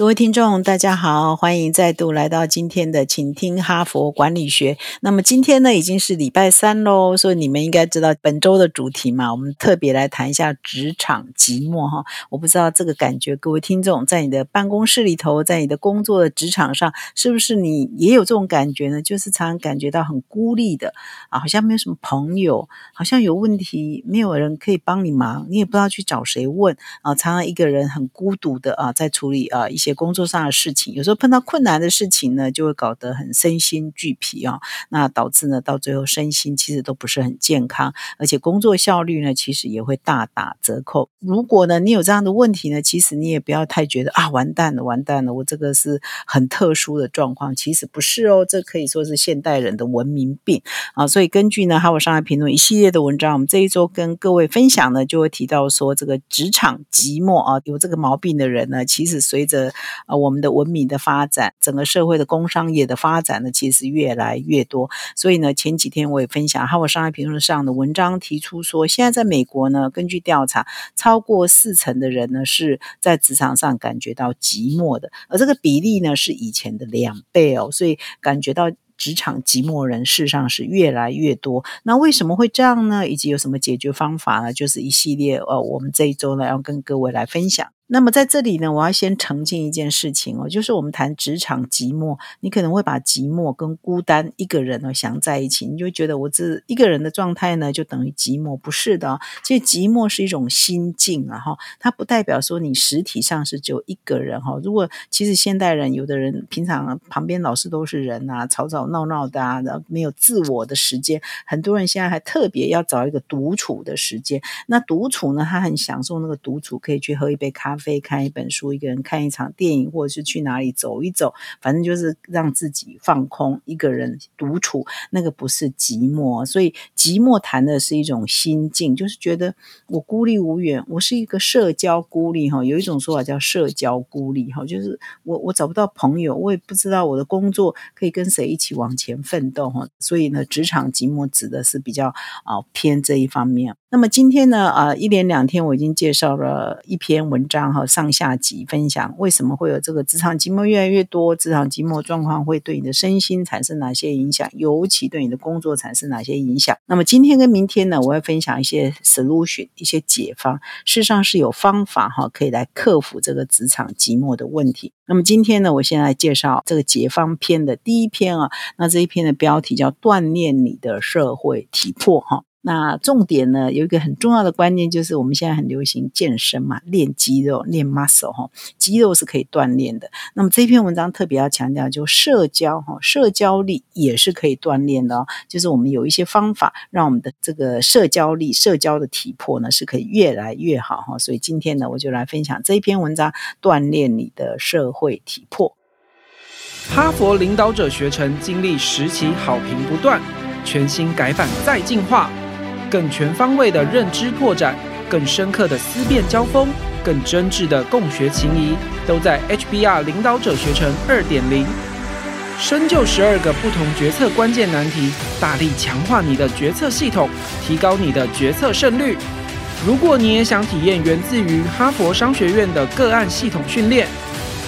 各位听众，大家好，欢迎再度来到今天的，请听哈佛管理学。那么今天呢，已经是礼拜三喽，所以你们应该知道本周的主题嘛。我们特别来谈一下职场寂寞哈。我不知道这个感觉，各位听众在你的办公室里头，在你的工作的职场上，是不是你也有这种感觉呢？就是常常感觉到很孤立的啊，好像没有什么朋友，好像有问题没有人可以帮你忙，你也不知道去找谁问啊。常常一个人很孤独的啊，在处理啊一些。工作上的事情，有时候碰到困难的事情呢，就会搞得很身心俱疲啊。那导致呢，到最后身心其实都不是很健康，而且工作效率呢，其实也会大打折扣。如果呢，你有这样的问题呢，其实你也不要太觉得啊，完蛋了，完蛋了，我这个是很特殊的状况，其实不是哦，这可以说是现代人的文明病啊。所以根据呢，哈佛商业评论一系列的文章，我们这一周跟各位分享呢，就会提到说，这个职场寂寞啊，有这个毛病的人呢，其实随着啊，我们的文明的发展，整个社会的工商业的发展呢，其实越来越多。所以呢，前几天我也分享《哈佛商业评论》上的文章，提出说，现在在美国呢，根据调查，超过四成的人呢是在职场上感觉到寂寞的，而这个比例呢是以前的两倍哦。所以感觉到职场寂寞人事实上是越来越多。那为什么会这样呢？以及有什么解决方法呢？就是一系列呃，我们这一周呢要跟各位来分享。那么在这里呢，我要先澄清一件事情哦，就是我们谈职场寂寞，你可能会把寂寞跟孤单一个人呢想在一起，你就觉得我这一个人的状态呢就等于寂寞，不是的。其实寂寞是一种心境啊，哈，它不代表说你实体上是只有一个人哈。如果其实现代人有的人平常旁边老是都是人啊，吵吵闹闹的啊，然后没有自我的时间，很多人现在还特别要找一个独处的时间。那独处呢，他很享受那个独处，可以去喝一杯咖啡。非看一本书，一个人看一场电影，或者是去哪里走一走，反正就是让自己放空，一个人独处，那个不是寂寞。所以寂寞谈的是一种心境，就是觉得我孤立无援，我是一个社交孤立哈。有一种说法叫社交孤立哈，就是我我找不到朋友，我也不知道我的工作可以跟谁一起往前奋斗哈。所以呢，职场寂寞指的是比较啊偏这一方面。那么今天呢，啊一连两天我已经介绍了一篇文章。然后上下集分享为什么会有这个职场寂寞越来越多，职场寂寞状况会对你的身心产生哪些影响，尤其对你的工作产生哪些影响？那么今天跟明天呢，我会分享一些 solution，一些解方，事实上是有方法哈，可以来克服这个职场寂寞的问题。那么今天呢，我先来介绍这个解方篇的第一篇啊，那这一篇的标题叫锻炼你的社会体魄哈。那重点呢，有一个很重要的观念，就是我们现在很流行健身嘛，练肌肉、练 muscle 哈，肌肉是可以锻炼的。那么这篇文章特别要强调，就社交哈，社交力也是可以锻炼的哦。就是我们有一些方法，让我们的这个社交力、社交的体魄呢，是可以越来越好哈。所以今天呢，我就来分享这一篇文章，锻炼你的社会体魄。哈佛领导者学程经历十期好评不断，全新改版再进化。更全方位的认知拓展，更深刻的思辨交锋，更真挚的共学情谊，都在 HBR 领导者学程二点零。深究十二个不同决策关键难题，大力强化你的决策系统，提高你的决策胜率。如果你也想体验源自于哈佛商学院的个案系统训练，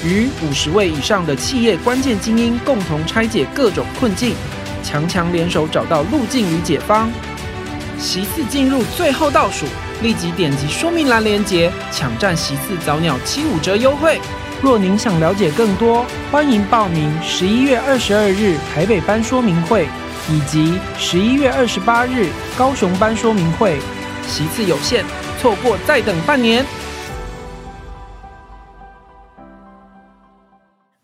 与五十位以上的企业关键精英共同拆解各种困境，强强联手找到路径与解方。席次进入最后倒数，立即点击说明栏链接，抢占席次早鸟七五折优惠。若您想了解更多，欢迎报名十一月二十二日台北班说明会，以及十一月二十八日高雄班说明会。席次有限，错过再等半年。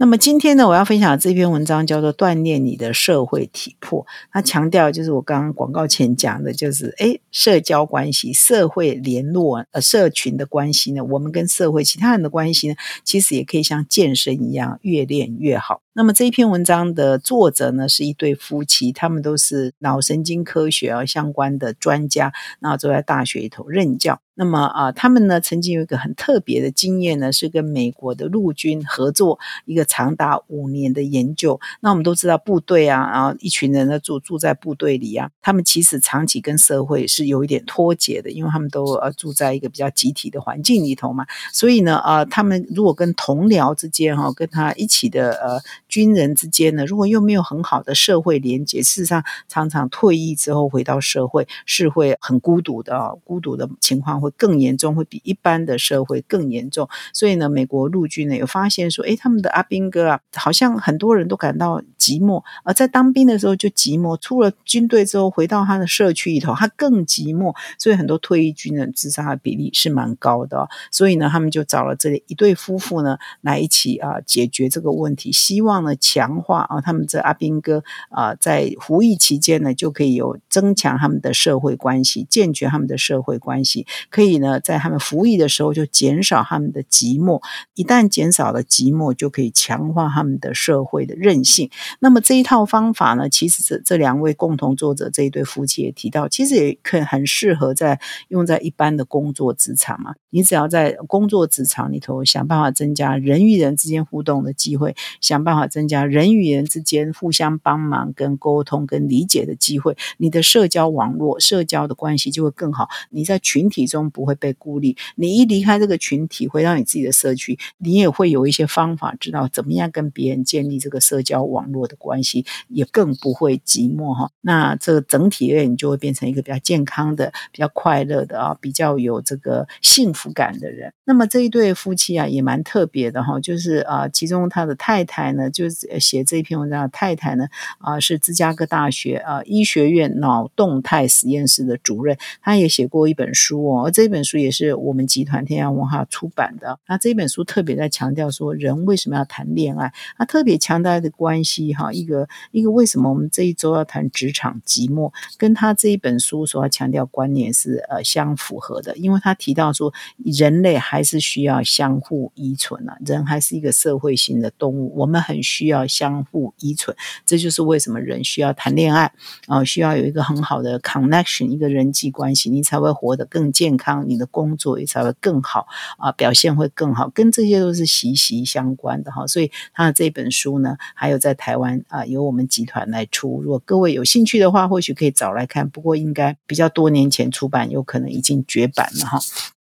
那么今天呢，我要分享这篇文章叫做《锻炼你的社会体魄》。它强调就是我刚刚广告前讲的，就是诶社交关系、社会联络、呃，社群的关系呢，我们跟社会其他人的关系呢，其实也可以像健身一样，越练越好。那么这一篇文章的作者呢是一对夫妻，他们都是脑神经科学啊相关的专家，然后都在大学里头任教。那么啊，他们呢曾经有一个很特别的经验呢，是跟美国的陆军合作一个长达五年的研究。那我们都知道部队啊，然后一群人呢住住在部队里啊，他们其实长期跟社会是有一点脱节的，因为他们都呃住在一个比较集体的环境里头嘛。所以呢，啊，他们如果跟同僚之间哈，跟他一起的呃军人之间呢，如果又没有很好的社会连接，事实上常常退役之后回到社会是会很孤独的，孤独的情况会。更严重，会比一般的社会更严重。所以呢，美国陆军呢有发现说，诶，他们的阿兵哥啊，好像很多人都感到寂寞，而在当兵的时候就寂寞，出了军队之后回到他的社区里头，他更寂寞。所以很多退役军人自杀的比例是蛮高的。所以呢，他们就找了这里一对夫妇呢来一起啊解决这个问题，希望呢强化啊他们这阿兵哥啊在服役期间呢就可以有增强他们的社会关系，健全他们的社会关系。可以呢，在他们服役的时候就减少他们的寂寞，一旦减少了寂寞，就可以强化他们的社会的韧性。那么这一套方法呢，其实这这两位共同作者这一对夫妻也提到，其实也可很适合在用在一般的工作职场嘛。你只要在工作职场里头想办法增加人与人之间互动的机会，想办法增加人与人之间互相帮忙、跟沟通、跟理解的机会，你的社交网络、社交的关系就会更好。你在群体中。不会被孤立。你一离开这个群体，回到你自己的社区，你也会有一些方法，知道怎么样跟别人建立这个社交网络的关系，也更不会寂寞哈。那这个整体而言，你就会变成一个比较健康的、比较快乐的啊，比较有这个幸福感的人。那么这一对夫妻啊，也蛮特别的哈，就是啊，其中他的太太呢，就是写这一篇文章的太太呢，啊，是芝加哥大学啊医学院脑动态实验室的主任，他也写过一本书哦。这本书也是我们集团天涯文化出版的。那这本书特别在强调说，人为什么要谈恋爱？他特别强调的关系哈，一个一个为什么我们这一周要谈职场寂寞，跟他这一本书所要强调观念是呃相符合的。因为他提到说，人类还是需要相互依存啊，人还是一个社会性的动物，我们很需要相互依存。这就是为什么人需要谈恋爱啊，需要有一个很好的 connection，一个人际关系，你才会活得更健康。你的工作也才会更好啊，表现会更好，跟这些都是息息相关的哈。所以他的这本书呢，还有在台湾啊，由我们集团来出。如果各位有兴趣的话，或许可以找来看。不过应该比较多年前出版，有可能已经绝版了哈。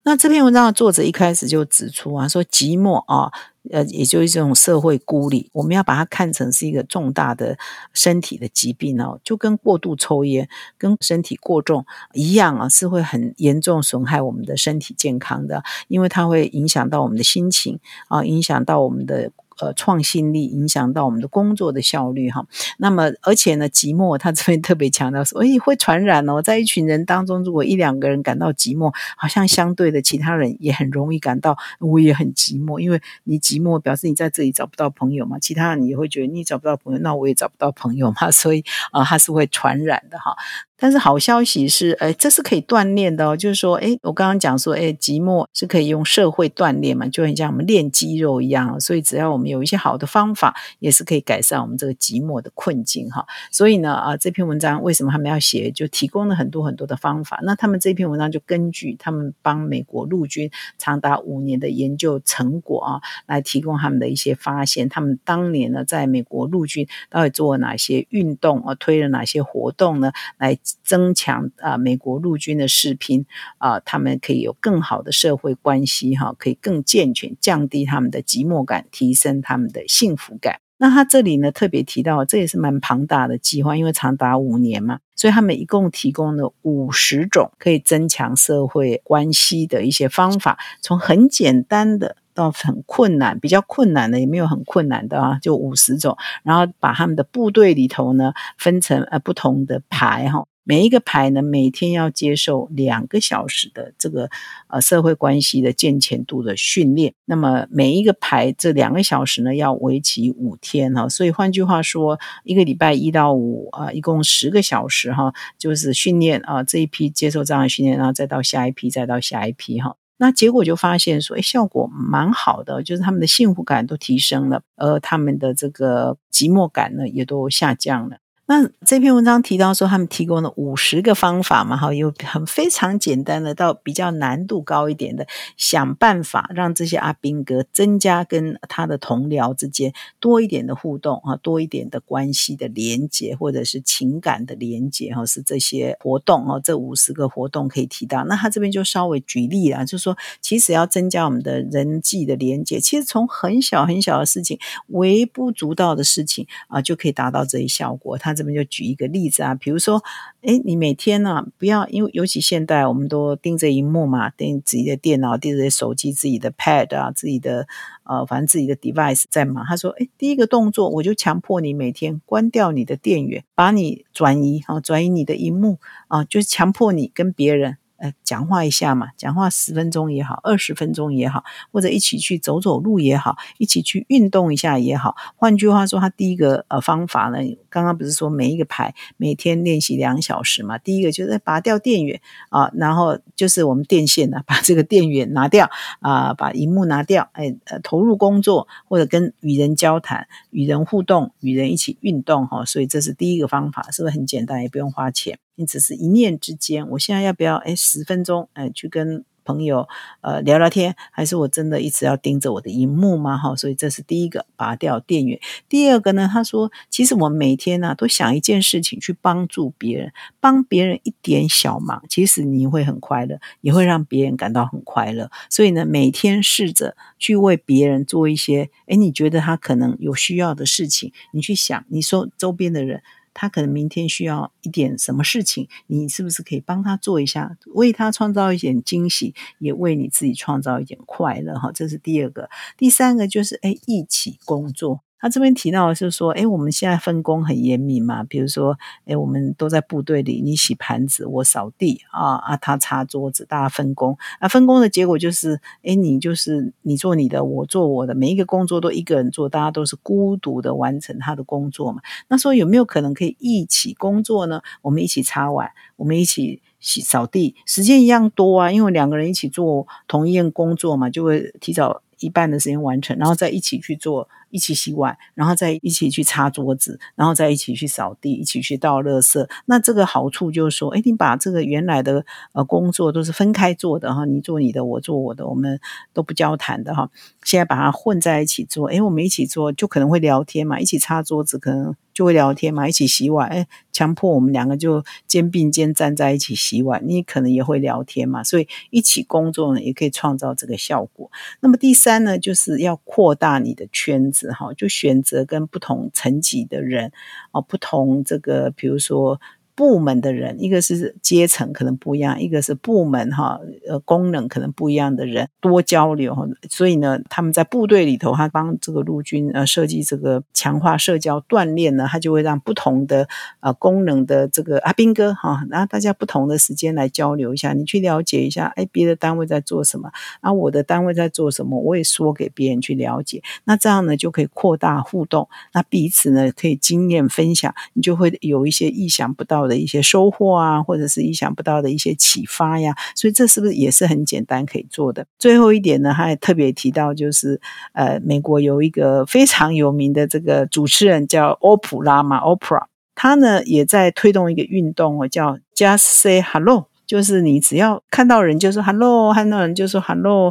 那这篇文章的作者一开始就指出啊，说寂寞啊。呃，也就是这种社会孤立，我们要把它看成是一个重大的身体的疾病哦，就跟过度抽烟、跟身体过重一样啊，是会很严重损害我们的身体健康的，因为它会影响到我们的心情啊，影响到我们的。呃，创新力影响到我们的工作的效率哈。那么，而且呢，寂寞他这边特别强调说，哎，会传染哦。在一群人当中，如果一两个人感到寂寞，好像相对的其他人也很容易感到我也很寂寞，因为你寂寞表示你在这里找不到朋友嘛，其他人也会觉得你找不到朋友，那我也找不到朋友嘛，所以啊，它是会传染的哈。但是好消息是，哎，这是可以锻炼的哦。就是说，哎，我刚刚讲说，哎，寂寞是可以用社会锻炼嘛，就很像我们练肌肉一样。所以只要我们有一些好的方法，也是可以改善我们这个寂寞的困境哈。所以呢，啊，这篇文章为什么他们要写，就提供了很多很多的方法。那他们这篇文章就根据他们帮美国陆军长达五年的研究成果啊，来提供他们的一些发现。他们当年呢，在美国陆军到底做了哪些运动啊，推了哪些活动呢？来增强啊，美国陆军的士兵啊，他们可以有更好的社会关系哈，可以更健全，降低他们的寂寞感，提升他们的幸福感。那他这里呢特别提到，这也是蛮庞大的计划，因为长达五年嘛，所以他们一共提供了五十种可以增强社会关系的一些方法，从很简单的。到很困难，比较困难的也没有很困难的啊，就五十种。然后把他们的部队里头呢分成呃不同的排哈，每一个排呢每天要接受两个小时的这个呃社会关系的健全度的训练。那么每一个排这两个小时呢要为期五天哈，所以换句话说，一个礼拜一到五啊，一共十个小时哈，就是训练啊这一批接受这样的训练，然后再到下一批，再到下一批哈。那结果就发现说，哎，效果蛮好的，就是他们的幸福感都提升了，而他们的这个寂寞感呢也都下降了。那这篇文章提到说，他们提供了五十个方法嘛，哈，有很非常简单的到比较难度高一点的，想办法让这些阿兵哥增加跟他的同僚之间多一点的互动啊，多一点的关系的连接，或者是情感的连接哈，是这些活动哦，这五十个活动可以提到。那他这边就稍微举例了，就是说，其实要增加我们的人际的连接，其实从很小很小的事情，微不足道的事情啊，就可以达到这一效果。他。这边就举一个例子啊，比如说，哎，你每天呢不要，因为尤其现代我们都盯着荧幕嘛，盯自己的电脑、盯着手机、自己的 Pad 啊、自己的呃，反正自己的 device 在忙。他说，哎，第一个动作我就强迫你每天关掉你的电源，把你转移啊，转移你的荧幕啊，就是强迫你跟别人。呃，讲话一下嘛，讲话十分钟也好，二十分钟也好，或者一起去走走路也好，一起去运动一下也好。换句话说，他第一个呃方法呢，刚刚不是说每一个牌每天练习两小时嘛？第一个就是拔掉电源啊，然后就是我们电线呢，把这个电源拿掉啊，把荧幕拿掉，哎，呃，投入工作或者跟与人交谈、与人互动、与人一起运动哈。所以这是第一个方法，是不是很简单，也不用花钱？你只是一念之间，我现在要不要哎十分钟哎去跟朋友呃聊聊天，还是我真的一直要盯着我的荧幕吗？哈，所以这是第一个，拔掉电源。第二个呢，他说，其实我每天呢都想一件事情去帮助别人，帮别人一点小忙，其实你会很快乐，也会让别人感到很快乐。所以呢，每天试着去为别人做一些，哎，你觉得他可能有需要的事情，你去想，你说周边的人。他可能明天需要一点什么事情，你是不是可以帮他做一下，为他创造一点惊喜，也为你自己创造一点快乐？哈，这是第二个。第三个就是，哎，一起工作。他这边提到的是说，哎，我们现在分工很严密嘛，比如说，哎，我们都在部队里，你洗盘子，我扫地啊啊，他擦桌子，大家分工啊，分工的结果就是，哎，你就是你做你的，我做我的，每一个工作都一个人做，大家都是孤独的完成他的工作嘛。那说有没有可能可以一起工作呢？我们一起擦碗，我们一起洗扫地，时间一样多啊，因为两个人一起做同一件工作嘛，就会提早一半的时间完成，然后再一起去做。一起洗碗，然后再一起去擦桌子，然后再一起去扫地，一起去倒垃圾。那这个好处就是说，哎，你把这个原来的呃工作都是分开做的哈，你做你的，我做我的，我们都不交谈的哈。现在把它混在一起做，哎，我们一起做就可能会聊天嘛，一起擦桌子可能就会聊天嘛，一起洗碗，哎，强迫我们两个就肩并肩站在一起洗碗，你可能也会聊天嘛。所以一起工作呢，也可以创造这个效果。那么第三呢，就是要扩大你的圈子。哈，就选择跟不同层级的人，啊，不同这个，比如说。部门的人，一个是阶层可能不一样，一个是部门哈，呃，功能可能不一样的人多交流，所以呢，他们在部队里头，他帮这个陆军呃设计这个强化社交锻炼呢，他就会让不同的呃功能的这个阿兵哥哈，那大家不同的时间来交流一下，你去了解一下，哎，别的单位在做什么，啊，我的单位在做什么，我也说给别人去了解，那这样呢就可以扩大互动，那彼此呢可以经验分享，你就会有一些意想不到的。的一些收获啊，或者是意想不到的一些启发呀，所以这是不是也是很简单可以做的？最后一点呢，他也特别提到，就是呃，美国有一个非常有名的这个主持人叫欧普拉嘛，Oprah，他呢也在推动一个运动哦，叫 Just Say Hello。就是你只要看到人就说 hello，看到人就说 hello，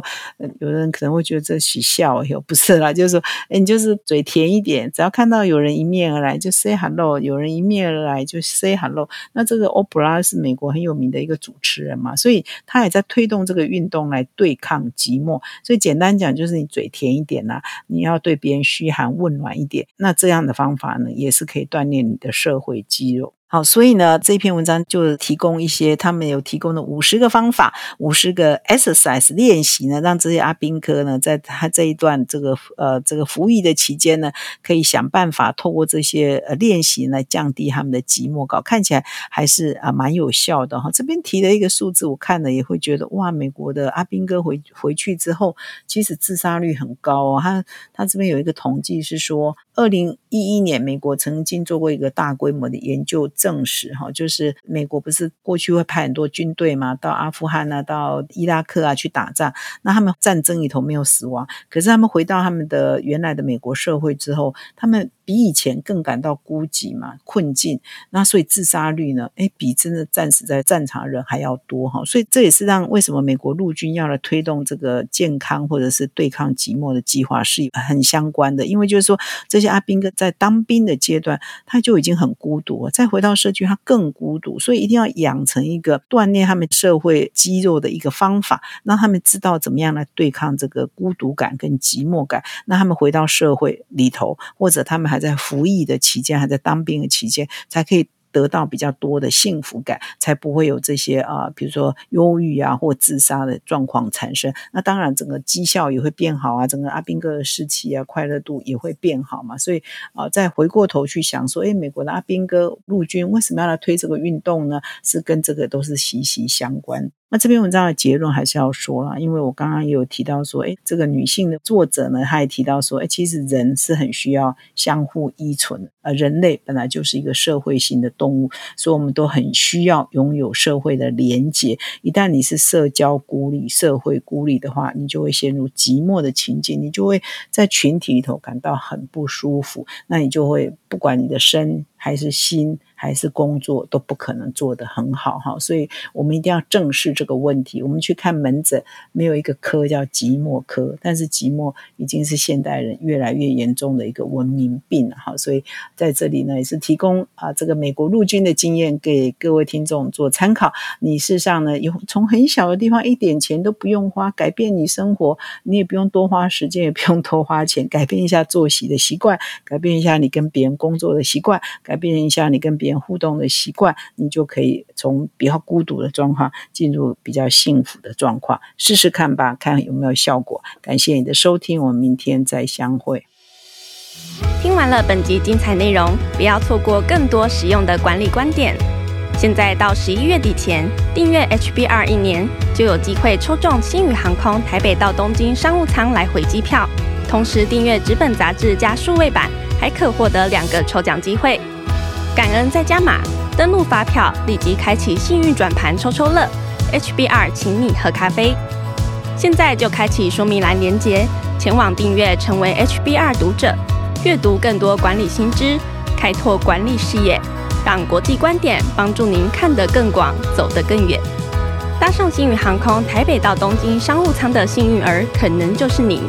有人可能会觉得这取笑，有不是啦，就是说，哎，你就是嘴甜一点，只要看到有人迎面而来就 say hello，有人迎面而来就 say hello。那这个 Oprah 是美国很有名的一个主持人嘛，所以他也在推动这个运动来对抗寂寞。所以简单讲就是你嘴甜一点啦，你要对别人嘘寒问暖一点，那这样的方法呢，也是可以锻炼你的社会肌肉。好，所以呢，这篇文章就提供一些他们有提供的五十个方法，五十个 exercise 练习呢，让这些阿宾科呢，在他这一段这个呃这个服役的期间呢，可以想办法透过这些呃练习来降低他们的寂寞感，看起来还是啊蛮有效的哈。这边提的一个数字，我看了也会觉得哇，美国的阿宾哥回回去之后，其实自杀率很高哦。他他这边有一个统计是说，二零一一年，美国曾经做过一个大规模的研究，证实哈，就是美国不是过去会派很多军队嘛，到阿富汗啊，到伊拉克啊去打仗。那他们战争里头没有死亡，可是他们回到他们的原来的美国社会之后，他们比以前更感到孤寂嘛，困境。那所以自杀率呢，哎，比真的战死在战场的人还要多哈。所以这也是让为什么美国陆军要来推动这个健康或者是对抗寂寞的计划是很相关的，因为就是说这些。阿兵哥在当兵的阶段，他就已经很孤独了，再回到社区，他更孤独，所以一定要养成一个锻炼他们社会肌肉的一个方法，让他们知道怎么样来对抗这个孤独感跟寂寞感。那他们回到社会里头，或者他们还在服役的期间，还在当兵的期间，才可以。得到比较多的幸福感，才不会有这些啊，比如说忧郁啊或自杀的状况产生。那当然，整个绩效也会变好啊，整个阿兵哥的士气啊、快乐度也会变好嘛。所以啊，再回过头去想说，哎，美国的阿兵哥陆军为什么要来推这个运动呢？是跟这个都是息息相关。那这篇文章的结论还是要说了，因为我刚刚也有提到说，哎，这个女性的作者呢，她也提到说，哎，其实人是很需要相互依存，呃，人类本来就是一个社会性的动物，所以我们都很需要拥有社会的连结。一旦你是社交孤立、社会孤立的话，你就会陷入寂寞的情境，你就会在群体里头感到很不舒服，那你就会不管你的身还是心。还是工作都不可能做得很好哈，所以我们一定要正视这个问题。我们去看门诊，没有一个科叫寂寞科，但是寂寞已经是现代人越来越严重的一个文明病了哈。所以在这里呢，也是提供啊这个美国陆军的经验给各位听众做参考。你事实上呢，有从很小的地方一点钱都不用花，改变你生活，你也不用多花时间，也不用多花钱，改变一下作息的习惯，改变一下你跟别人工作的习惯，改变一下你跟别人。互动的习惯，你就可以从比较孤独的状况进入比较幸福的状况，试试看吧，看有没有效果。感谢你的收听，我们明天再相会。听完了本集精彩内容，不要错过更多实用的管理观点。现在到十一月底前订阅 HBR 一年，就有机会抽中新宇航空台北到东京商务舱来回机票，同时订阅纸本杂志加数位版，还可获得两个抽奖机会。感恩再加码，登录发票立即开启幸运转盘抽抽乐，HBR 请你喝咖啡。现在就开启说明栏连接，前往订阅成为 HBR 读者，阅读更多管理新知，开拓管理视野，让国际观点帮助您看得更广，走得更远。搭上星宇航空台北到东京商务舱的幸运儿，可能就是你。